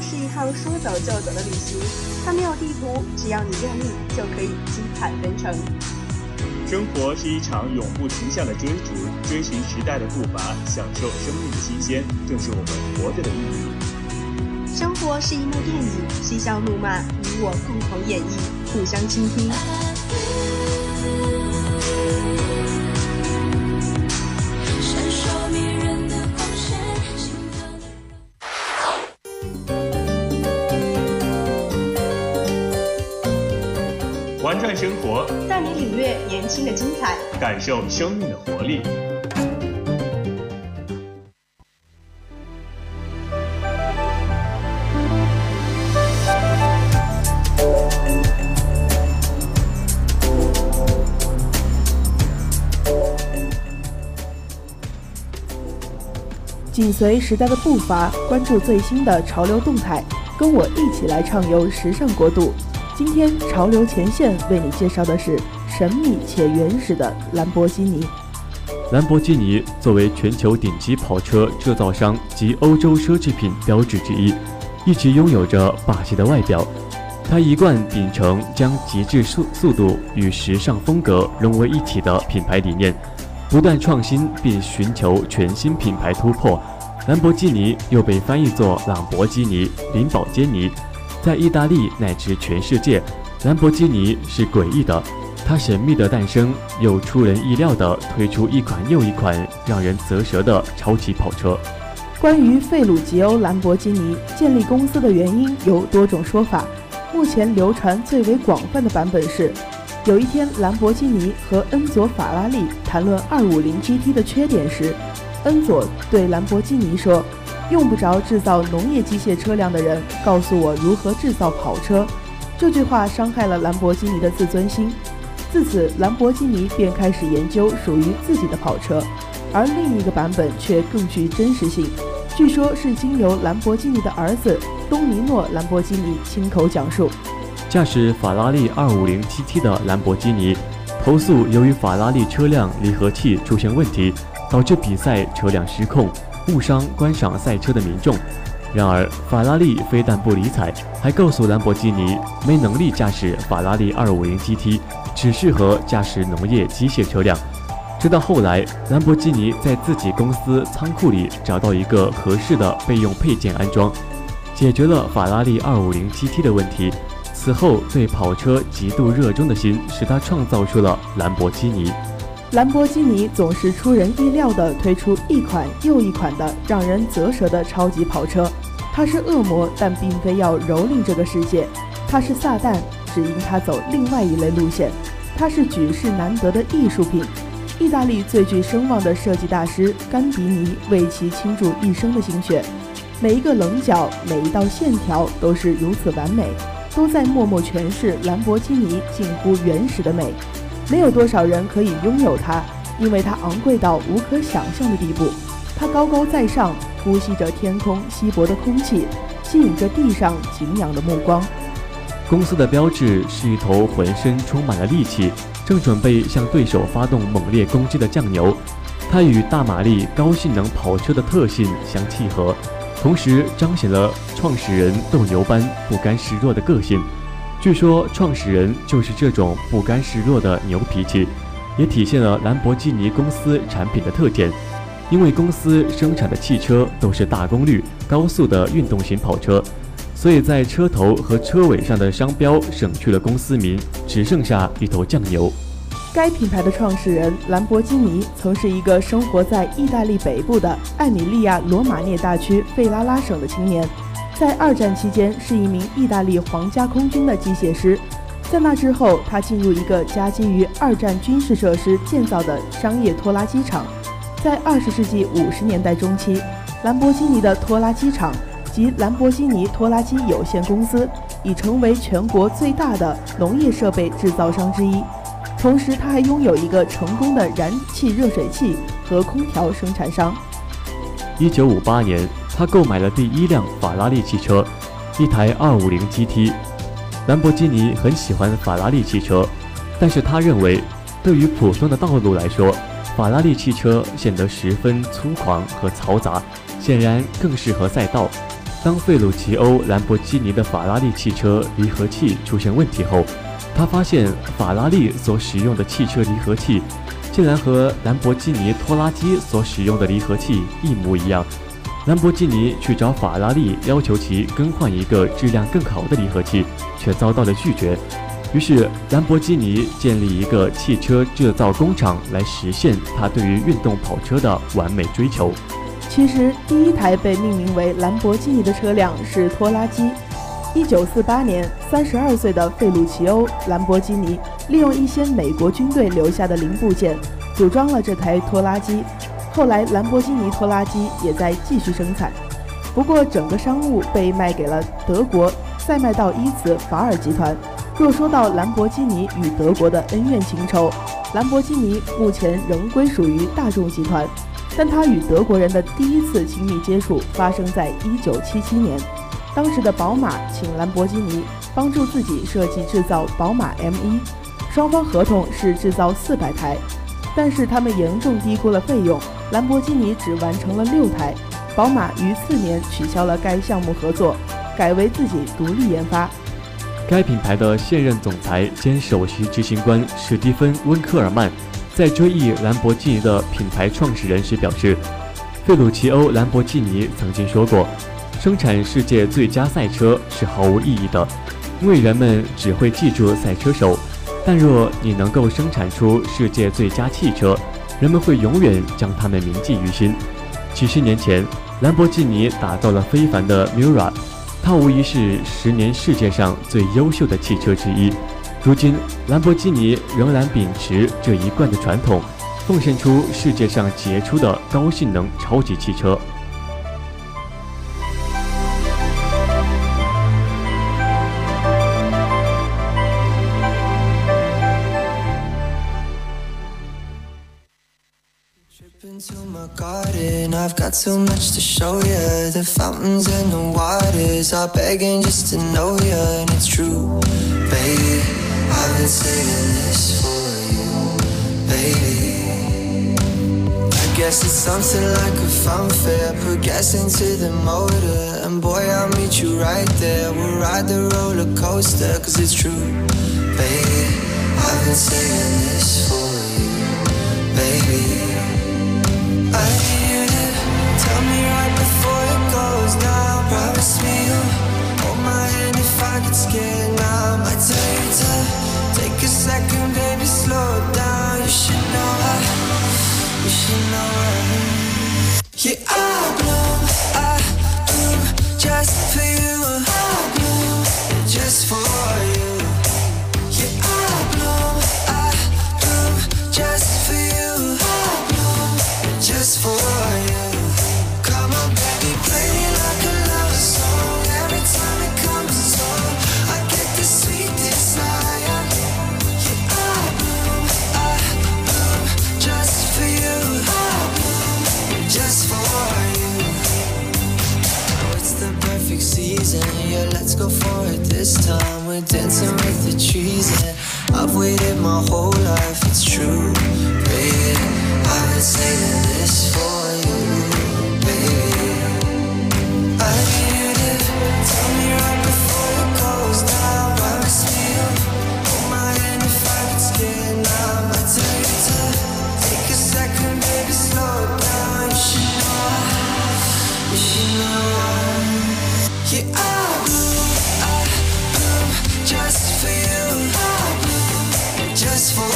是一趟说走就走的旅行，它没有地图，只要你愿意，就可以精彩纷呈。生活是一场永不停下的追逐，追寻时代的步伐，享受生命的新鲜，正是我们活着的意义。生活是一幕电影，嬉笑怒骂，你我共同演绎，互相倾听。生活，带你领略年轻的精彩，感受生命的活力。紧随时代的步伐，关注最新的潮流动态，跟我一起来畅游时尚国度。今天潮流前线为你介绍的是神秘且原始的兰博基尼。兰博基尼作为全球顶级跑车制造商及欧洲奢侈品标志之一，一直拥有着霸气的外表。它一贯秉承将极致速速度与时尚风格融为一体的品牌理念，不断创新并寻求全新品牌突破。兰博基尼又被翻译作朗博基尼、林宝坚尼。在意大利乃至全世界，兰博基尼是诡异的，它神秘的诞生又出人意料地推出一款又一款让人啧舌的超级跑车。关于费鲁吉欧兰博基尼建立公司的原因有多种说法，目前流传最为广泛的版本是：有一天兰博基尼和恩佐法拉利谈论 250GT 的缺点时，恩佐对兰博基尼说。用不着制造农业机械车辆的人告诉我如何制造跑车，这句话伤害了兰博基尼的自尊心。自此，兰博基尼便开始研究属于自己的跑车，而另一个版本却更具真实性。据说，是经由兰博基尼的儿子东尼诺·兰博基尼亲口讲述。驾驶法拉利 250GT 的兰博基尼投诉，由于法拉利车辆离合器出现问题，导致比赛车辆失控。误伤观赏赛车的民众。然而，法拉利非但不理睬，还告诉兰博基尼没能力驾驶法拉利 250GT，只适合驾驶农业机械车辆。直到后来，兰博基尼在自己公司仓库里找到一个合适的备用配件安装，解决了法拉利 250GT 的问题。此后，对跑车极度热衷的心，使他创造出了兰博基尼。兰博基尼总是出人意料地推出一款又一款的让人啧舌的超级跑车。它是恶魔，但并非要蹂躏这个世界；它是撒旦，只因它走另外一类路线；它是举世难得的艺术品。意大利最具声望的设计大师甘迪尼为其倾注一生的心血，每一个棱角，每一道线条都是如此完美，都在默默诠释兰博基尼近乎原始的美。没有多少人可以拥有它，因为它昂贵到无可想象的地步。它高高在上，呼吸着天空稀薄的空气，吸引着地上敬仰的目光。公司的标志是一头浑身充满了力气、正准备向对手发动猛烈攻击的酱牛。它与大马力高性能跑车的特性相契合，同时彰显了创始人斗牛般不甘示弱的个性。据说创始人就是这种不甘示弱的牛脾气，也体现了兰博基尼公司产品的特点。因为公司生产的汽车都是大功率、高速的运动型跑车，所以在车头和车尾上的商标省去了公司名，只剩下一头酱牛。该品牌的创始人兰博基尼曾是一个生活在意大利北部的艾米利亚罗马涅大区费拉拉省的青年。在二战期间，是一名意大利皇家空军的机械师。在那之后，他进入一个夹基于二战军事设施建造的商业拖拉机厂。在二十世纪五十年代中期，兰博基尼的拖拉机厂及兰博基尼拖拉机有限公司已成为全国最大的农业设备制造商之一。同时，他还拥有一个成功的燃气热水器和空调生产商。一九五八年。他购买了第一辆法拉利汽车，一台250 GT。兰博基尼很喜欢法拉利汽车，但是他认为，对于普通的道路来说，法拉利汽车显得十分粗狂和嘈杂，显然更适合赛道。当费鲁奇欧兰博基尼的法拉利汽车离合器出现问题后，他发现法拉利所使用的汽车离合器竟然和兰博基尼拖拉机所使用的离合器一模一样。兰博基尼去找法拉利要求其更换一个质量更好的离合器，却遭到了拒绝。于是，兰博基尼建立一个汽车制造工厂来实现他对于运动跑车的完美追求。其实，第一台被命名为兰博基尼的车辆是拖拉机。一九四八年，三十二岁的费鲁奇欧·兰博基尼利用一些美国军队留下的零部件，组装了这台拖拉机。后来，兰博基尼拖拉机也在继续生产，不过整个商务被卖给了德国塞麦道伊茨法尔集团。若说到兰博基尼与德国的恩怨情仇，兰博基尼目前仍归属于大众集团，但它与德国人的第一次亲密接触发生在1977年。当时的宝马请兰博基尼帮助自己设计制造宝马 M1，双方合同是制造400台，但是他们严重低估了费用，兰博基尼只完成了六台，宝马于次年取消了该项目合作，改为自己独立研发。该品牌的现任总裁兼首席执行官史蒂芬·温克尔曼在追忆兰博基尼的品牌创始人时表示：“费鲁奇欧·兰博基尼曾经说过，生产世界最佳赛车是毫无意义的，因为人们只会记住赛车手；但若你能够生产出世界最佳汽车，人们会永远将他们铭记于心。”几十年前，兰博基尼打造了非凡的 Mira，。它无疑是十年世界上最优秀的汽车之一。如今，兰博基尼仍然秉持这一贯的传统，奉献出世界上杰出的高性能超级汽车。I've got so much to show you. The fountains and the waters are begging just to know you, and it's true, baby. I've been saying this for you, baby. I guess it's something like a funfair. Put gas into the motor, and boy, I'll meet you right there. We'll ride the roller coaster, cause it's true, baby. I've been saying this for you, baby. You know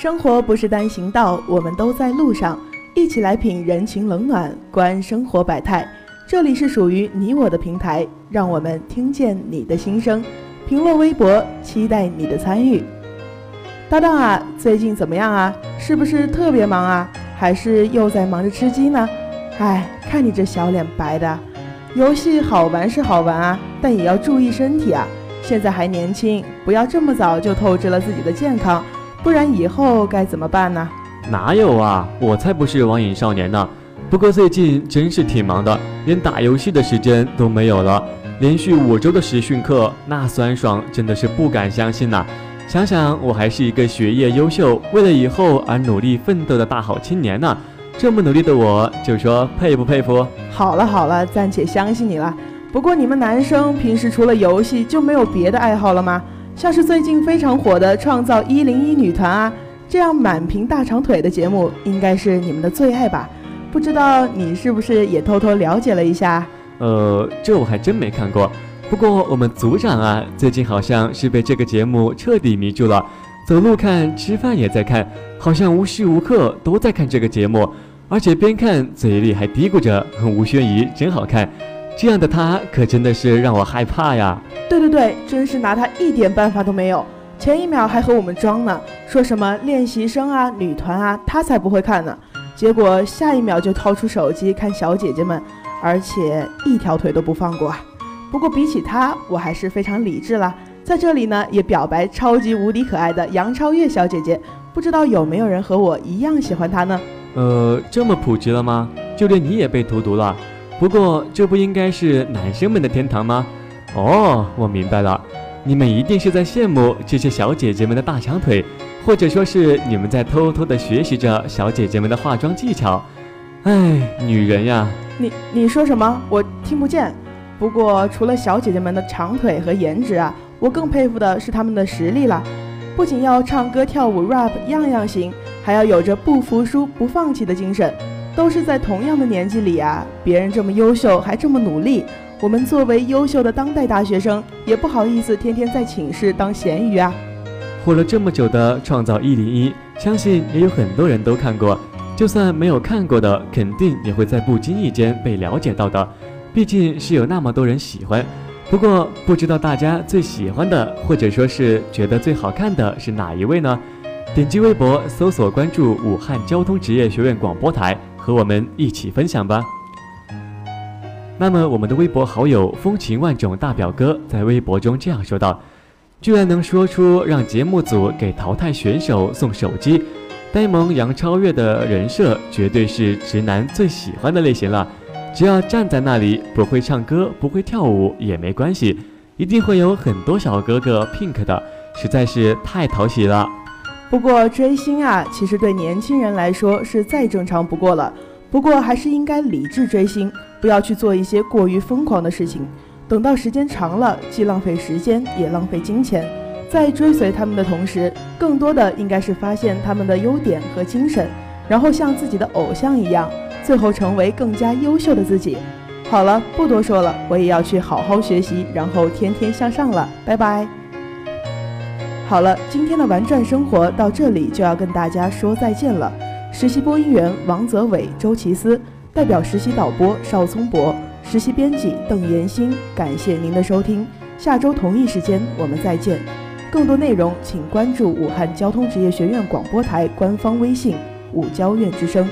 生活不是单行道，我们都在路上，一起来品人情冷暖，观生活百态。这里是属于你我的平台，让我们听见你的心声。评论微博，期待你的参与。搭档啊，最近怎么样啊？是不是特别忙啊？还是又在忙着吃鸡呢？哎，看你这小脸白的。游戏好玩是好玩啊，但也要注意身体啊。现在还年轻，不要这么早就透支了自己的健康。不然以后该怎么办呢？哪有啊，我才不是网瘾少年呢。不过最近真是挺忙的，连打游戏的时间都没有了。连续五周的实训课，那酸爽真的是不敢相信呐、想想我还是一个学业优秀、为了以后而努力奋斗的大好青年呢。这么努力的我，就说佩不佩服？好了好了，暂且相信你了。不过你们男生平时除了游戏就没有别的爱好了吗？像是最近非常火的《创造一零一女团》啊，这样满屏大长腿的节目，应该是你们的最爱吧？不知道你是不是也偷偷了解了一下？呃，这我还真没看过。不过我们组长啊，最近好像是被这个节目彻底迷住了，走路看，吃饭也在看，好像无时无刻都在看这个节目，而且边看嘴里还嘀咕着“吴宣仪真好看”。这样的他可真的是让我害怕呀！对对对，真是拿他一点办法都没有。前一秒还和我们装呢，说什么练习生啊、女团啊，他才不会看呢。结果下一秒就掏出手机看小姐姐们，而且一条腿都不放过啊。不过比起他，我还是非常理智啦。在这里呢，也表白超级无敌可爱的杨超越小姐姐，不知道有没有人和我一样喜欢她呢？呃，这么普及了吗？就连你也被荼毒了？不过这不应该是男生们的天堂吗？哦，我明白了，你们一定是在羡慕这些小姐姐们的大长腿，或者说是你们在偷偷的学习着小姐姐们的化妆技巧。唉，女人呀，你你说什么？我听不见。不过除了小姐姐们的长腿和颜值啊，我更佩服的是她们的实力了。不仅要唱歌跳舞 rap 样样行，还要有着不服输不放弃的精神。都是在同样的年纪里啊，别人这么优秀还这么努力，我们作为优秀的当代大学生，也不好意思天天在寝室当咸鱼啊。火了这么久的《创造一零一》，相信也有很多人都看过。就算没有看过的，肯定也会在不经意间被了解到的。毕竟是有那么多人喜欢。不过不知道大家最喜欢的，或者说是觉得最好看的是哪一位呢？点击微博搜索关注武汉交通职业学院广播台，和我们一起分享吧。那么我们的微博好友风情万种大表哥在微博中这样说道：“居然能说出让节目组给淘汰选手送手机，呆萌杨超越的人设绝对是直男最喜欢的类型了。只要站在那里，不会唱歌，不会跳舞也没关系，一定会有很多小哥哥 pink 的，实在是太讨喜了。不过追星啊，其实对年轻人来说是再正常不过了。不过还是应该理智追星，不要去做一些过于疯狂的事情。等到时间长了，既浪费时间也浪费金钱。在追随他们的同时，更多的应该是发现他们的优点和精神，然后像自己的偶像一样，最后成为更加优秀的自己。好了，不多说了，我也要去好好学习，然后天天向上了。拜拜。好了，今天的玩转生活到这里就要跟大家说再见了。实习播音员王泽伟、周奇思，代表实习导播邵聪博，实习编辑邓延新。感谢您的收听，下周同一时间我们再见。更多内容请关注武汉交通职业学院广播台官方微信“武交院之声”。